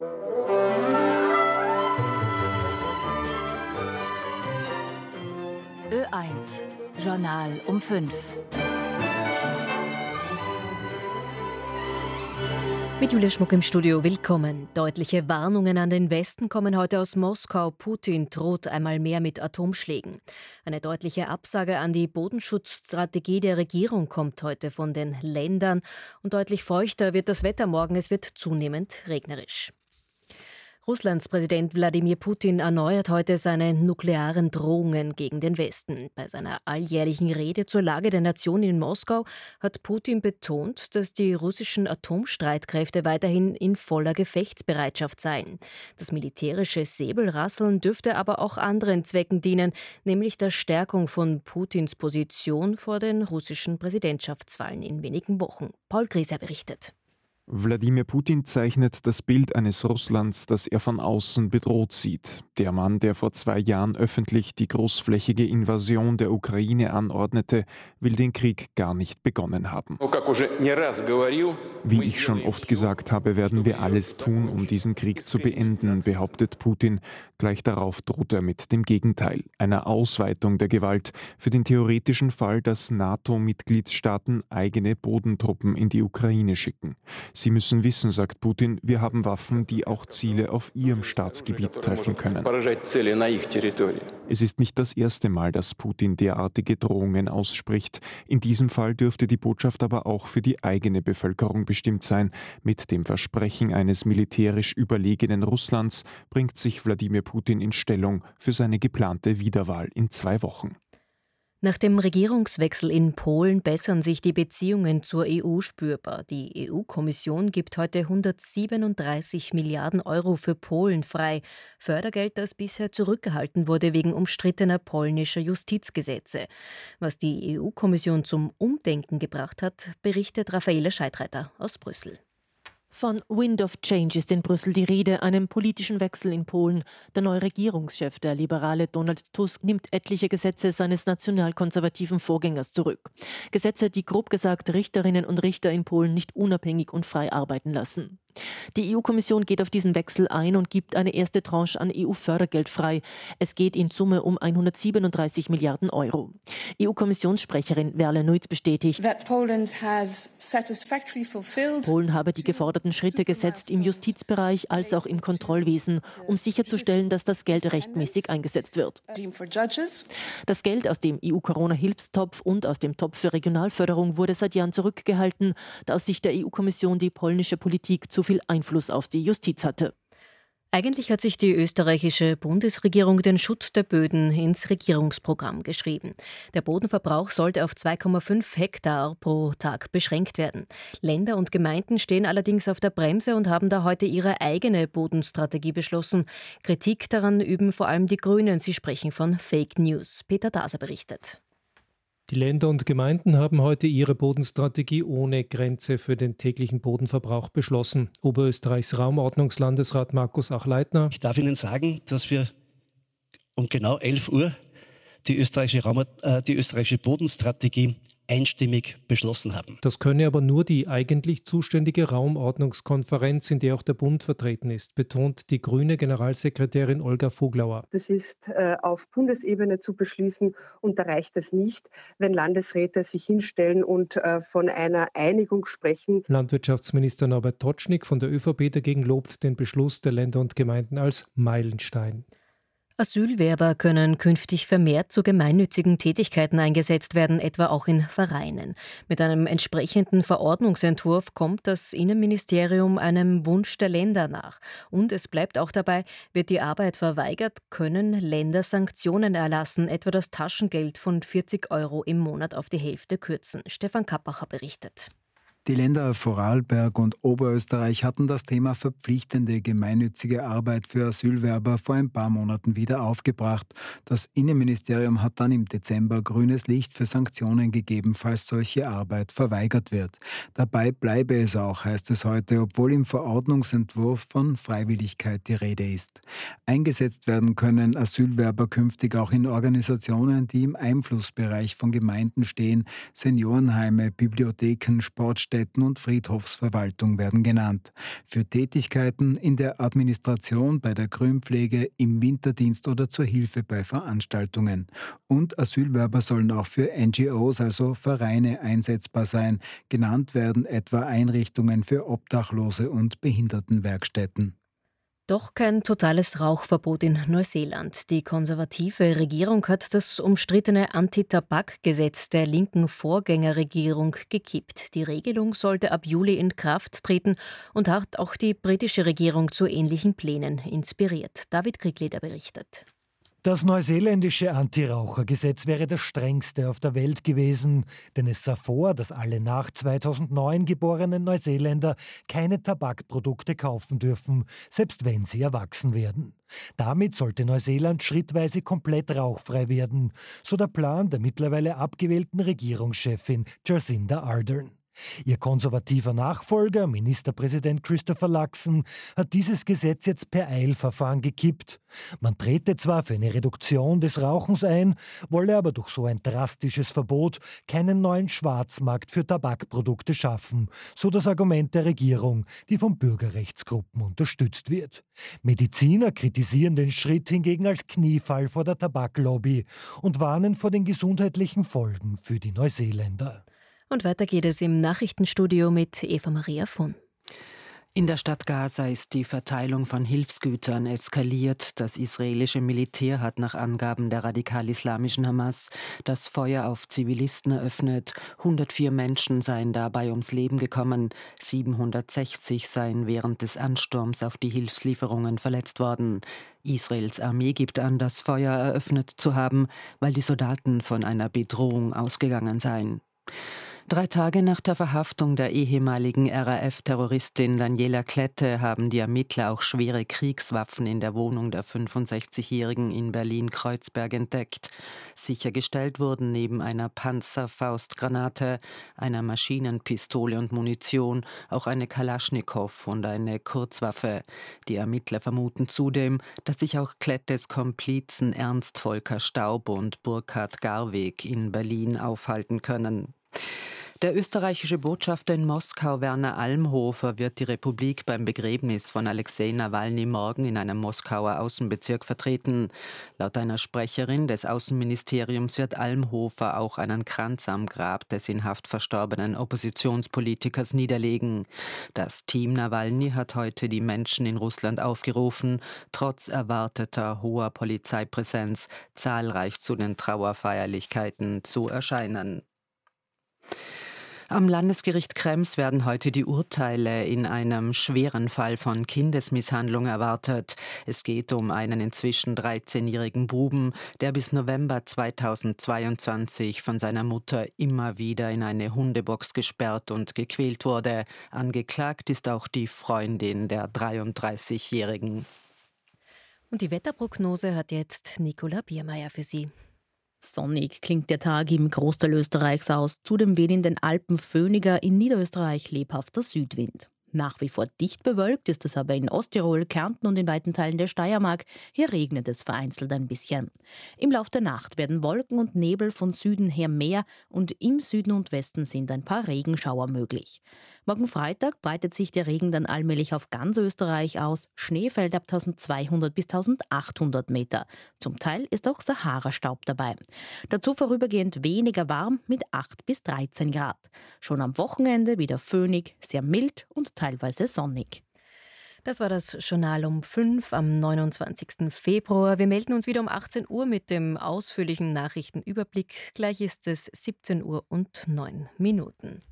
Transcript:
Ö1 Journal um 5. Mit Julia Schmuck im Studio, willkommen. Deutliche Warnungen an den Westen kommen heute aus Moskau. Putin droht einmal mehr mit Atomschlägen. Eine deutliche Absage an die Bodenschutzstrategie der Regierung kommt heute von den Ländern. Und deutlich feuchter wird das Wetter morgen. Es wird zunehmend regnerisch. Russlands Präsident Wladimir Putin erneuert heute seine nuklearen Drohungen gegen den Westen. Bei seiner alljährlichen Rede zur Lage der Nation in Moskau hat Putin betont, dass die russischen Atomstreitkräfte weiterhin in voller Gefechtsbereitschaft seien. Das militärische Säbelrasseln dürfte aber auch anderen Zwecken dienen, nämlich der Stärkung von Putins Position vor den russischen Präsidentschaftswahlen in wenigen Wochen. Paul Grieser berichtet. Wladimir Putin zeichnet das Bild eines Russlands, das er von außen bedroht sieht. Der Mann, der vor zwei Jahren öffentlich die großflächige Invasion der Ukraine anordnete, will den Krieg gar nicht begonnen haben. Wie ich schon oft gesagt habe, werden wir alles tun, um diesen Krieg zu beenden, behauptet Putin. Gleich darauf droht er mit dem Gegenteil, einer Ausweitung der Gewalt für den theoretischen Fall, dass NATO-Mitgliedstaaten eigene Bodentruppen in die Ukraine schicken. Sie müssen wissen, sagt Putin, wir haben Waffen, die auch Ziele auf ihrem Staatsgebiet treffen können. Es ist nicht das erste Mal, dass Putin derartige Drohungen ausspricht. In diesem Fall dürfte die Botschaft aber auch für die eigene Bevölkerung bestimmt sein. Mit dem Versprechen eines militärisch überlegenen Russlands bringt sich Wladimir Putin in Stellung für seine geplante Wiederwahl in zwei Wochen. Nach dem Regierungswechsel in Polen bessern sich die Beziehungen zur EU spürbar. Die EU-Kommission gibt heute 137 Milliarden Euro für Polen frei. Fördergeld, das bisher zurückgehalten wurde wegen umstrittener polnischer Justizgesetze. Was die EU-Kommission zum Umdenken gebracht hat, berichtet Raffaele Scheidreiter aus Brüssel. Von Wind of Change ist in Brüssel die Rede, einem politischen Wechsel in Polen. Der neue Regierungschef, der liberale Donald Tusk, nimmt etliche Gesetze seines nationalkonservativen Vorgängers zurück. Gesetze, die grob gesagt Richterinnen und Richter in Polen nicht unabhängig und frei arbeiten lassen. Die EU-Kommission geht auf diesen Wechsel ein und gibt eine erste Tranche an EU-Fördergeld frei. Es geht in Summe um 137 Milliarden Euro. EU-Kommissionssprecherin Verle Nuitz bestätigt, Polen habe die geforderten Schritte gesetzt im Justizbereich als auch im Kontrollwesen, um sicherzustellen, dass das Geld rechtmäßig eingesetzt wird. Das Geld aus dem EU-Corona-Hilfstopf und aus dem Topf für Regionalförderung wurde seit Jahren zurückgehalten, da aus Sicht der EU-Kommission die polnische Politik zu viel Einfluss auf die Justiz hatte. Eigentlich hat sich die österreichische Bundesregierung den Schutz der Böden ins Regierungsprogramm geschrieben. Der Bodenverbrauch sollte auf 2,5 Hektar pro Tag beschränkt werden. Länder und Gemeinden stehen allerdings auf der Bremse und haben da heute ihre eigene Bodenstrategie beschlossen. Kritik daran üben vor allem die Grünen. Sie sprechen von Fake News. Peter Daser berichtet. Die Länder und Gemeinden haben heute ihre Bodenstrategie ohne Grenze für den täglichen Bodenverbrauch beschlossen. Oberösterreichs Raumordnungslandesrat Markus Achleitner. Ich darf Ihnen sagen, dass wir um genau 11 Uhr die österreichische, Raum, äh, die österreichische Bodenstrategie einstimmig beschlossen haben. Das könne aber nur die eigentlich zuständige Raumordnungskonferenz, in der auch der Bund vertreten ist, betont die grüne Generalsekretärin Olga Voglauer. Das ist äh, auf Bundesebene zu beschließen und da reicht es nicht, wenn Landesräte sich hinstellen und äh, von einer Einigung sprechen. Landwirtschaftsminister Norbert Totschnig von der ÖVP dagegen lobt den Beschluss der Länder und Gemeinden als Meilenstein. Asylwerber können künftig vermehrt zu gemeinnützigen Tätigkeiten eingesetzt werden, etwa auch in Vereinen. Mit einem entsprechenden Verordnungsentwurf kommt das Innenministerium einem Wunsch der Länder nach. Und es bleibt auch dabei, wird die Arbeit verweigert, können Länder Sanktionen erlassen, etwa das Taschengeld von 40 Euro im Monat auf die Hälfte kürzen. Stefan Kappacher berichtet. Die Länder Vorarlberg und Oberösterreich hatten das Thema verpflichtende gemeinnützige Arbeit für Asylwerber vor ein paar Monaten wieder aufgebracht. Das Innenministerium hat dann im Dezember grünes Licht für Sanktionen gegeben, falls solche Arbeit verweigert wird. Dabei bleibe es auch, heißt es heute, obwohl im Verordnungsentwurf von Freiwilligkeit die Rede ist. Eingesetzt werden können Asylwerber künftig auch in Organisationen, die im Einflussbereich von Gemeinden stehen, Seniorenheime, Bibliotheken, Sportstätten, Grabstätten und Friedhofsverwaltung werden genannt. Für Tätigkeiten in der Administration, bei der Grünpflege, im Winterdienst oder zur Hilfe bei Veranstaltungen. Und Asylwerber sollen auch für NGOs, also Vereine, einsetzbar sein. Genannt werden etwa Einrichtungen für Obdachlose und Behindertenwerkstätten. Doch kein totales Rauchverbot in Neuseeland. Die konservative Regierung hat das umstrittene Anti-Tabak-Gesetz der linken Vorgängerregierung gekippt. Die Regelung sollte ab Juli in Kraft treten und hat auch die britische Regierung zu ähnlichen Plänen inspiriert. David Kriegleder berichtet. Das neuseeländische Anti-Raucher-Gesetz wäre das strengste auf der Welt gewesen, denn es sah vor, dass alle nach 2009 geborenen Neuseeländer keine Tabakprodukte kaufen dürfen, selbst wenn sie erwachsen werden. Damit sollte Neuseeland schrittweise komplett rauchfrei werden, so der Plan der mittlerweile abgewählten Regierungschefin Jacinda Ardern. Ihr konservativer Nachfolger, Ministerpräsident Christopher Luxon, hat dieses Gesetz jetzt per Eilverfahren gekippt. Man trete zwar für eine Reduktion des Rauchens ein, wolle aber durch so ein drastisches Verbot keinen neuen Schwarzmarkt für Tabakprodukte schaffen, so das Argument der Regierung, die von Bürgerrechtsgruppen unterstützt wird. Mediziner kritisieren den Schritt hingegen als Kniefall vor der Tabaklobby und warnen vor den gesundheitlichen Folgen für die Neuseeländer. Und weiter geht es im Nachrichtenstudio mit Eva Maria von. In der Stadt Gaza ist die Verteilung von Hilfsgütern eskaliert. Das israelische Militär hat nach Angaben der radikal-islamischen Hamas das Feuer auf Zivilisten eröffnet. 104 Menschen seien dabei ums Leben gekommen. 760 seien während des Ansturms auf die Hilfslieferungen verletzt worden. Israels Armee gibt an, das Feuer eröffnet zu haben, weil die Soldaten von einer Bedrohung ausgegangen seien. Drei Tage nach der Verhaftung der ehemaligen RAF-Terroristin Daniela Klette haben die Ermittler auch schwere Kriegswaffen in der Wohnung der 65-Jährigen in Berlin-Kreuzberg entdeckt. Sichergestellt wurden neben einer Panzerfaustgranate, einer Maschinenpistole und Munition auch eine Kalaschnikow und eine Kurzwaffe. Die Ermittler vermuten zudem, dass sich auch Klettes Komplizen Ernst Volker Staub und Burkhard Garweg in Berlin aufhalten können. Der österreichische Botschafter in Moskau, Werner Almhofer, wird die Republik beim Begräbnis von Alexei Nawalny morgen in einem Moskauer Außenbezirk vertreten. Laut einer Sprecherin des Außenministeriums wird Almhofer auch einen Kranz am Grab des in Haft verstorbenen Oppositionspolitikers niederlegen. Das Team Nawalny hat heute die Menschen in Russland aufgerufen, trotz erwarteter hoher Polizeipräsenz zahlreich zu den Trauerfeierlichkeiten zu erscheinen. Am Landesgericht Krems werden heute die Urteile in einem schweren Fall von Kindesmisshandlung erwartet. Es geht um einen inzwischen 13-jährigen Buben, der bis November 2022 von seiner Mutter immer wieder in eine Hundebox gesperrt und gequält wurde. Angeklagt ist auch die Freundin der 33-jährigen. Und die Wetterprognose hat jetzt Nicola Biermeier für Sie. Sonnig klingt der Tag im Großteil Österreichs aus. Zudem weht in den Alpen Föhniger, in Niederösterreich lebhafter Südwind. Nach wie vor dicht bewölkt ist es aber in Osttirol, Kärnten und in weiten Teilen der Steiermark. Hier regnet es vereinzelt ein bisschen. Im Lauf der Nacht werden Wolken und Nebel von Süden her mehr und im Süden und Westen sind ein paar Regenschauer möglich. Morgen Freitag breitet sich der Regen dann allmählich auf ganz Österreich aus. Schnee fällt ab 1200 bis 1800 Meter. Zum Teil ist auch Sahara-Staub dabei. Dazu vorübergehend weniger warm mit 8 bis 13 Grad. Schon am Wochenende wieder föhnig, sehr mild und teilweise sonnig. Das war das Journal um 5 am 29. Februar. Wir melden uns wieder um 18 Uhr mit dem ausführlichen Nachrichtenüberblick. Gleich ist es 17 Uhr und 9 Minuten.